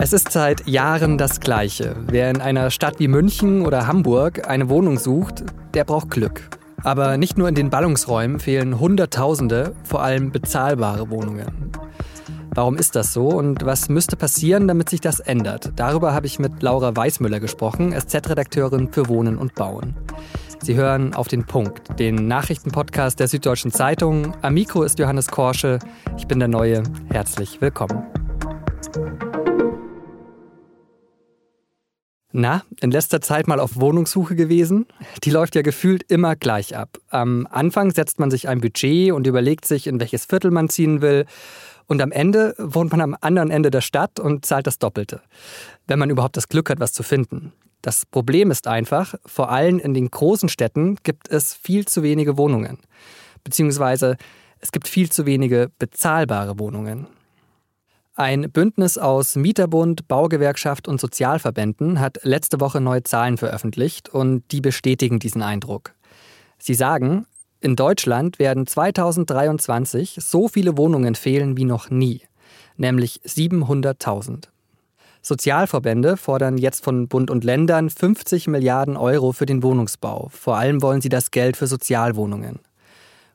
Es ist seit Jahren das Gleiche. Wer in einer Stadt wie München oder Hamburg eine Wohnung sucht, der braucht Glück. Aber nicht nur in den Ballungsräumen fehlen Hunderttausende, vor allem bezahlbare Wohnungen. Warum ist das so und was müsste passieren, damit sich das ändert? Darüber habe ich mit Laura Weißmüller gesprochen, SZ-Redakteurin für Wohnen und Bauen. Sie hören auf den Punkt, den Nachrichtenpodcast der Süddeutschen Zeitung. Am Mikro ist Johannes Korsche. Ich bin der Neue. Herzlich willkommen. Na, in letzter Zeit mal auf Wohnungssuche gewesen? Die läuft ja gefühlt immer gleich ab. Am Anfang setzt man sich ein Budget und überlegt sich, in welches Viertel man ziehen will. Und am Ende wohnt man am anderen Ende der Stadt und zahlt das Doppelte. Wenn man überhaupt das Glück hat, was zu finden. Das Problem ist einfach, vor allem in den großen Städten gibt es viel zu wenige Wohnungen. Beziehungsweise es gibt viel zu wenige bezahlbare Wohnungen. Ein Bündnis aus Mieterbund, Baugewerkschaft und Sozialverbänden hat letzte Woche neue Zahlen veröffentlicht und die bestätigen diesen Eindruck. Sie sagen, in Deutschland werden 2023 so viele Wohnungen fehlen wie noch nie, nämlich 700.000. Sozialverbände fordern jetzt von Bund und Ländern 50 Milliarden Euro für den Wohnungsbau. Vor allem wollen sie das Geld für Sozialwohnungen.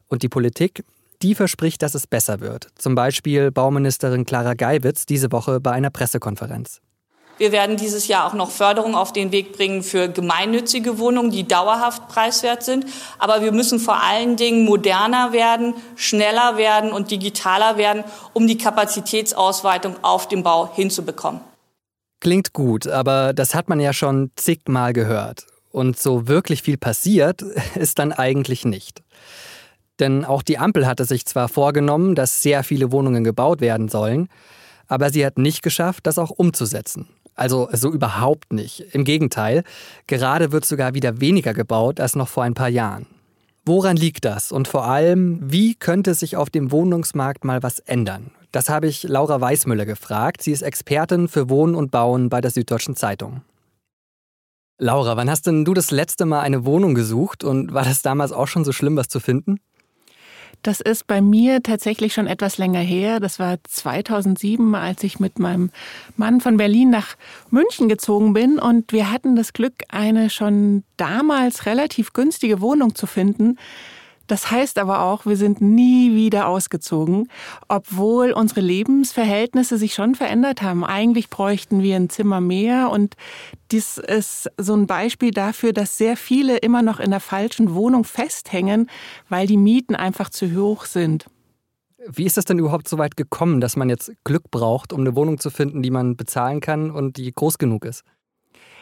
Und die Politik die verspricht, dass es besser wird. Zum Beispiel Bauministerin Clara Geiwitz diese Woche bei einer Pressekonferenz. Wir werden dieses Jahr auch noch Förderung auf den Weg bringen für gemeinnützige Wohnungen, die dauerhaft preiswert sind. Aber wir müssen vor allen Dingen moderner werden, schneller werden und digitaler werden, um die Kapazitätsausweitung auf dem Bau hinzubekommen. Klingt gut, aber das hat man ja schon zigmal gehört. Und so wirklich viel passiert ist dann eigentlich nicht. Denn auch die Ampel hatte sich zwar vorgenommen, dass sehr viele Wohnungen gebaut werden sollen, aber sie hat nicht geschafft, das auch umzusetzen. Also so überhaupt nicht. Im Gegenteil, gerade wird sogar wieder weniger gebaut als noch vor ein paar Jahren. Woran liegt das? Und vor allem, wie könnte sich auf dem Wohnungsmarkt mal was ändern? Das habe ich Laura Weißmüller gefragt. Sie ist Expertin für Wohnen und Bauen bei der Süddeutschen Zeitung. Laura, wann hast denn du das letzte Mal eine Wohnung gesucht und war das damals auch schon so schlimm, was zu finden? Das ist bei mir tatsächlich schon etwas länger her. Das war 2007, als ich mit meinem Mann von Berlin nach München gezogen bin. Und wir hatten das Glück, eine schon damals relativ günstige Wohnung zu finden. Das heißt aber auch, wir sind nie wieder ausgezogen, obwohl unsere Lebensverhältnisse sich schon verändert haben. Eigentlich bräuchten wir ein Zimmer mehr und dies ist so ein Beispiel dafür, dass sehr viele immer noch in der falschen Wohnung festhängen, weil die Mieten einfach zu hoch sind. Wie ist das denn überhaupt so weit gekommen, dass man jetzt Glück braucht, um eine Wohnung zu finden, die man bezahlen kann und die groß genug ist?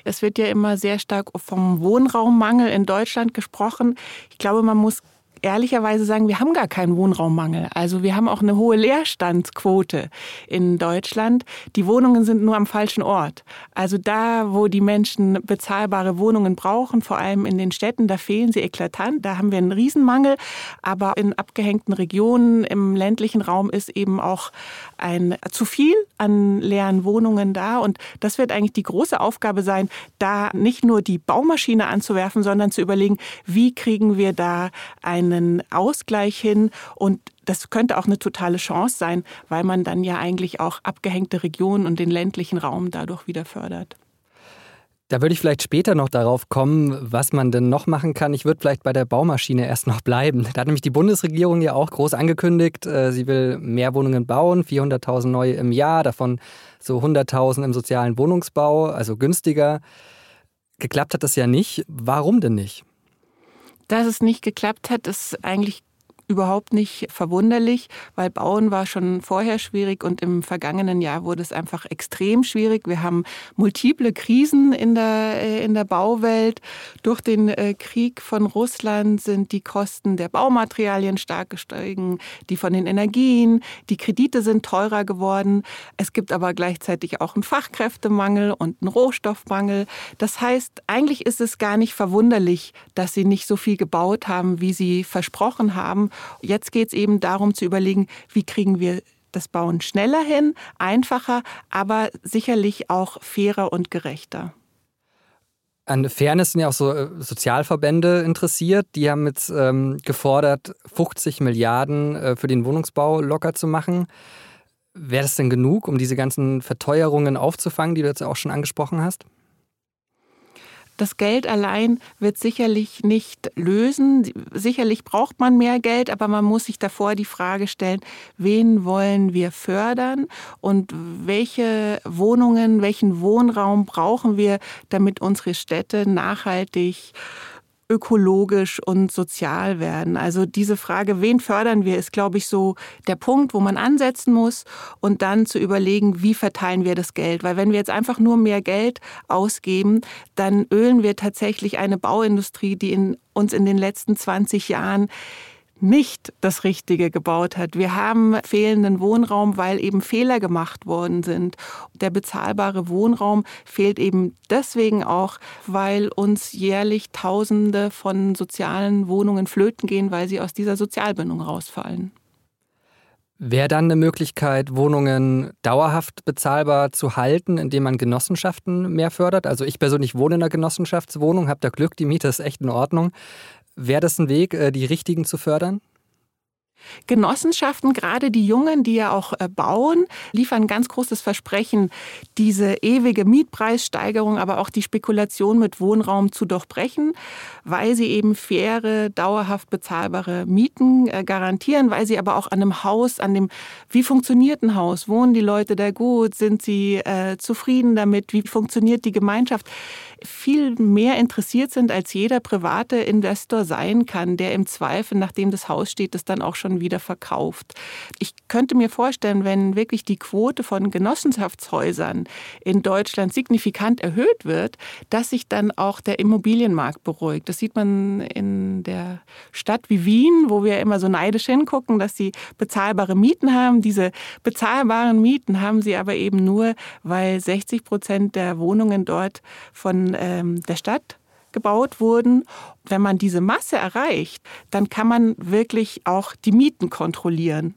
Es wird ja immer sehr stark vom Wohnraummangel in Deutschland gesprochen. Ich glaube, man muss ehrlicherweise sagen, wir haben gar keinen Wohnraummangel. Also wir haben auch eine hohe Leerstandsquote in Deutschland. Die Wohnungen sind nur am falschen Ort. Also da, wo die Menschen bezahlbare Wohnungen brauchen, vor allem in den Städten, da fehlen sie eklatant. Da haben wir einen Riesenmangel. Aber in abgehängten Regionen im ländlichen Raum ist eben auch ein zu viel an leeren Wohnungen da. Und das wird eigentlich die große Aufgabe sein, da nicht nur die Baumaschine anzuwerfen, sondern zu überlegen, wie kriegen wir da ein einen Ausgleich hin und das könnte auch eine totale Chance sein, weil man dann ja eigentlich auch abgehängte Regionen und den ländlichen Raum dadurch wieder fördert. Da würde ich vielleicht später noch darauf kommen, was man denn noch machen kann. Ich würde vielleicht bei der Baumaschine erst noch bleiben. Da hat nämlich die Bundesregierung ja auch groß angekündigt, äh, sie will mehr Wohnungen bauen, 400.000 neue im Jahr, davon so 100.000 im sozialen Wohnungsbau, also günstiger. Geklappt hat das ja nicht. Warum denn nicht? Dass es nicht geklappt hat, ist eigentlich überhaupt nicht verwunderlich, weil Bauen war schon vorher schwierig und im vergangenen Jahr wurde es einfach extrem schwierig. Wir haben multiple Krisen in der, äh, in der Bauwelt. Durch den äh, Krieg von Russland sind die Kosten der Baumaterialien stark gestiegen, die von den Energien, die Kredite sind teurer geworden. Es gibt aber gleichzeitig auch einen Fachkräftemangel und einen Rohstoffmangel. Das heißt, eigentlich ist es gar nicht verwunderlich, dass sie nicht so viel gebaut haben, wie sie versprochen haben. Jetzt geht es eben darum zu überlegen, wie kriegen wir das Bauen schneller hin, einfacher, aber sicherlich auch fairer und gerechter. An Fairness sind ja auch so äh, Sozialverbände interessiert. Die haben jetzt ähm, gefordert, 50 Milliarden äh, für den Wohnungsbau locker zu machen. Wäre das denn genug, um diese ganzen Verteuerungen aufzufangen, die du jetzt auch schon angesprochen hast? Das Geld allein wird sicherlich nicht lösen. Sicherlich braucht man mehr Geld, aber man muss sich davor die Frage stellen, wen wollen wir fördern und welche Wohnungen, welchen Wohnraum brauchen wir, damit unsere Städte nachhaltig ökologisch und sozial werden. Also diese Frage, wen fördern wir, ist, glaube ich, so der Punkt, wo man ansetzen muss und dann zu überlegen, wie verteilen wir das Geld. Weil wenn wir jetzt einfach nur mehr Geld ausgeben, dann ölen wir tatsächlich eine Bauindustrie, die in, uns in den letzten 20 Jahren nicht das Richtige gebaut hat. Wir haben fehlenden Wohnraum, weil eben Fehler gemacht worden sind. Der bezahlbare Wohnraum fehlt eben deswegen auch, weil uns jährlich Tausende von sozialen Wohnungen flöten gehen, weil sie aus dieser Sozialbindung rausfallen. Wäre dann eine Möglichkeit, Wohnungen dauerhaft bezahlbar zu halten, indem man Genossenschaften mehr fördert? Also ich persönlich wohne in einer Genossenschaftswohnung, habe da Glück, die Miete ist echt in Ordnung. Wäre das ein Weg, äh, die Richtigen zu fördern? Genossenschaften, gerade die Jungen, die ja auch äh, bauen, liefern ganz großes Versprechen, diese ewige Mietpreissteigerung, aber auch die Spekulation mit Wohnraum zu durchbrechen, weil sie eben faire, dauerhaft bezahlbare Mieten äh, garantieren, weil sie aber auch an einem Haus, an dem, wie funktioniert ein Haus? Wohnen die Leute da gut? Sind sie äh, zufrieden damit? Wie funktioniert die Gemeinschaft? viel mehr interessiert sind, als jeder private Investor sein kann, der im Zweifel, nachdem das Haus steht, das dann auch schon wieder verkauft. Ich könnte mir vorstellen, wenn wirklich die Quote von Genossenschaftshäusern in Deutschland signifikant erhöht wird, dass sich dann auch der Immobilienmarkt beruhigt. Das sieht man in der Stadt wie Wien, wo wir immer so neidisch hingucken, dass sie bezahlbare Mieten haben. Diese bezahlbaren Mieten haben sie aber eben nur, weil 60 Prozent der Wohnungen dort von ähm, der Stadt gebaut wurden. Wenn man diese Masse erreicht, dann kann man wirklich auch die Mieten kontrollieren.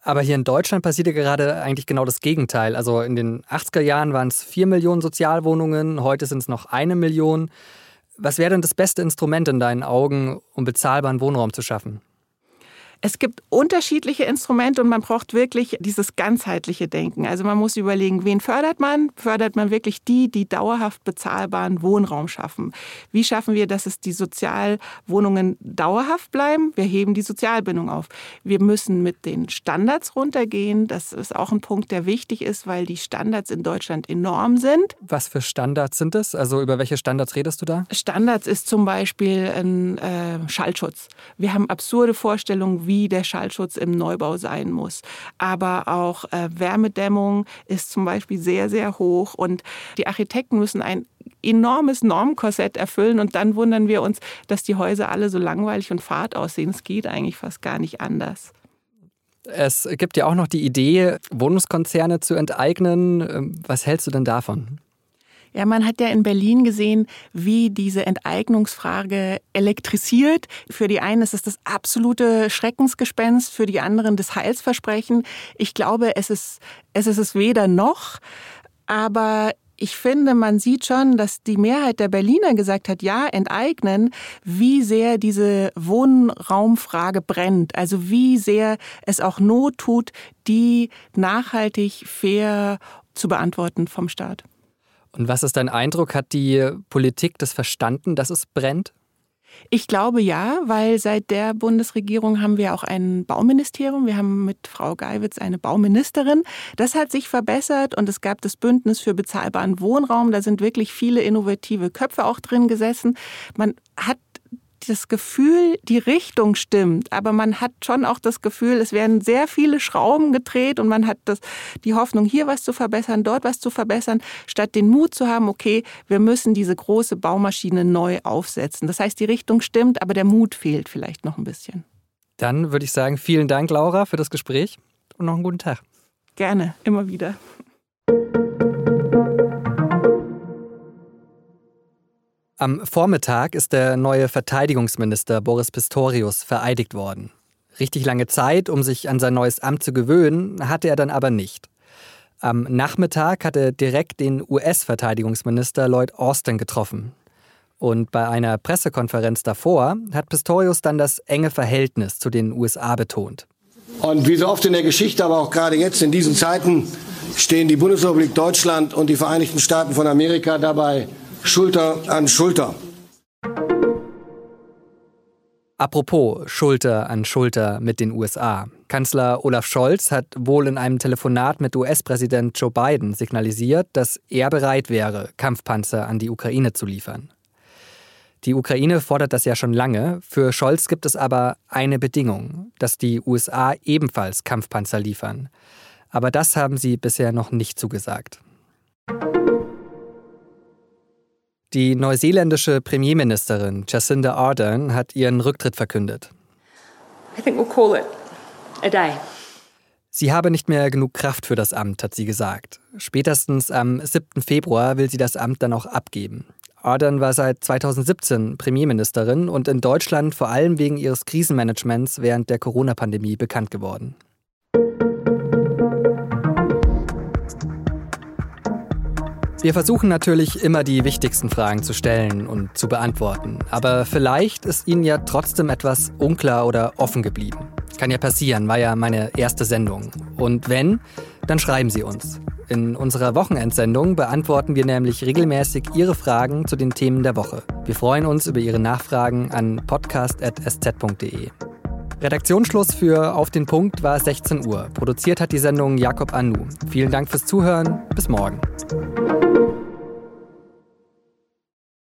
Aber hier in Deutschland passiert ja gerade eigentlich genau das Gegenteil. Also in den 80er Jahren waren es 4 Millionen Sozialwohnungen, heute sind es noch eine Million. Was wäre denn das beste Instrument in deinen Augen, um bezahlbaren Wohnraum zu schaffen? Es gibt unterschiedliche Instrumente und man braucht wirklich dieses ganzheitliche Denken. Also man muss überlegen, wen fördert man? Fördert man wirklich die, die dauerhaft bezahlbaren Wohnraum schaffen? Wie schaffen wir, dass es die Sozialwohnungen dauerhaft bleiben? Wir heben die Sozialbindung auf. Wir müssen mit den Standards runtergehen. Das ist auch ein Punkt, der wichtig ist, weil die Standards in Deutschland enorm sind. Was für Standards sind es? Also über welche Standards redest du da? Standards ist zum Beispiel ein äh, Schallschutz. Wir haben absurde Vorstellungen, wie wie der Schallschutz im Neubau sein muss. Aber auch äh, Wärmedämmung ist zum Beispiel sehr, sehr hoch und die Architekten müssen ein enormes Normkorsett erfüllen und dann wundern wir uns, dass die Häuser alle so langweilig und fad aussehen. Es geht eigentlich fast gar nicht anders. Es gibt ja auch noch die Idee, Wohnungskonzerne zu enteignen. Ähm, was hältst du denn davon? Ja, man hat ja in Berlin gesehen, wie diese Enteignungsfrage elektrisiert. Für die einen ist es das absolute Schreckensgespenst, für die anderen das Heilsversprechen. Ich glaube, es ist es ist es weder noch, aber ich finde, man sieht schon, dass die Mehrheit der Berliner gesagt hat, ja, enteignen, wie sehr diese Wohnraumfrage brennt. Also wie sehr es auch Not tut, die nachhaltig fair zu beantworten vom Staat. Und was ist dein Eindruck? Hat die Politik das verstanden, dass es brennt? Ich glaube ja, weil seit der Bundesregierung haben wir auch ein Bauministerium. Wir haben mit Frau Geiwitz eine Bauministerin. Das hat sich verbessert und es gab das Bündnis für bezahlbaren Wohnraum. Da sind wirklich viele innovative Köpfe auch drin gesessen. Man hat das Gefühl, die Richtung stimmt, aber man hat schon auch das Gefühl, es werden sehr viele Schrauben gedreht und man hat das, die Hoffnung, hier was zu verbessern, dort was zu verbessern, statt den Mut zu haben, okay, wir müssen diese große Baumaschine neu aufsetzen. Das heißt, die Richtung stimmt, aber der Mut fehlt vielleicht noch ein bisschen. Dann würde ich sagen, vielen Dank, Laura, für das Gespräch und noch einen guten Tag. Gerne, immer wieder. Am Vormittag ist der neue Verteidigungsminister Boris Pistorius vereidigt worden. Richtig lange Zeit, um sich an sein neues Amt zu gewöhnen, hatte er dann aber nicht. Am Nachmittag hat er direkt den US-Verteidigungsminister Lloyd Austin getroffen. Und bei einer Pressekonferenz davor hat Pistorius dann das enge Verhältnis zu den USA betont. Und wie so oft in der Geschichte, aber auch gerade jetzt in diesen Zeiten, stehen die Bundesrepublik Deutschland und die Vereinigten Staaten von Amerika dabei Schulter an Schulter. Apropos Schulter an Schulter mit den USA. Kanzler Olaf Scholz hat wohl in einem Telefonat mit US-Präsident Joe Biden signalisiert, dass er bereit wäre, Kampfpanzer an die Ukraine zu liefern. Die Ukraine fordert das ja schon lange. Für Scholz gibt es aber eine Bedingung, dass die USA ebenfalls Kampfpanzer liefern. Aber das haben sie bisher noch nicht zugesagt. Die neuseeländische Premierministerin Jacinda Ardern hat ihren Rücktritt verkündet. I think we'll call it a day. Sie habe nicht mehr genug Kraft für das Amt, hat sie gesagt. Spätestens am 7. Februar will sie das Amt dann auch abgeben. Ardern war seit 2017 Premierministerin und in Deutschland vor allem wegen ihres Krisenmanagements während der Corona-Pandemie bekannt geworden. Wir versuchen natürlich immer die wichtigsten Fragen zu stellen und zu beantworten. Aber vielleicht ist Ihnen ja trotzdem etwas unklar oder offen geblieben. Kann ja passieren, war ja meine erste Sendung. Und wenn, dann schreiben Sie uns. In unserer Wochenendsendung beantworten wir nämlich regelmäßig Ihre Fragen zu den Themen der Woche. Wir freuen uns über Ihre Nachfragen an podcast.sz.de. Redaktionsschluss für Auf den Punkt war 16 Uhr. Produziert hat die Sendung Jakob Anu. Vielen Dank fürs Zuhören. Bis morgen.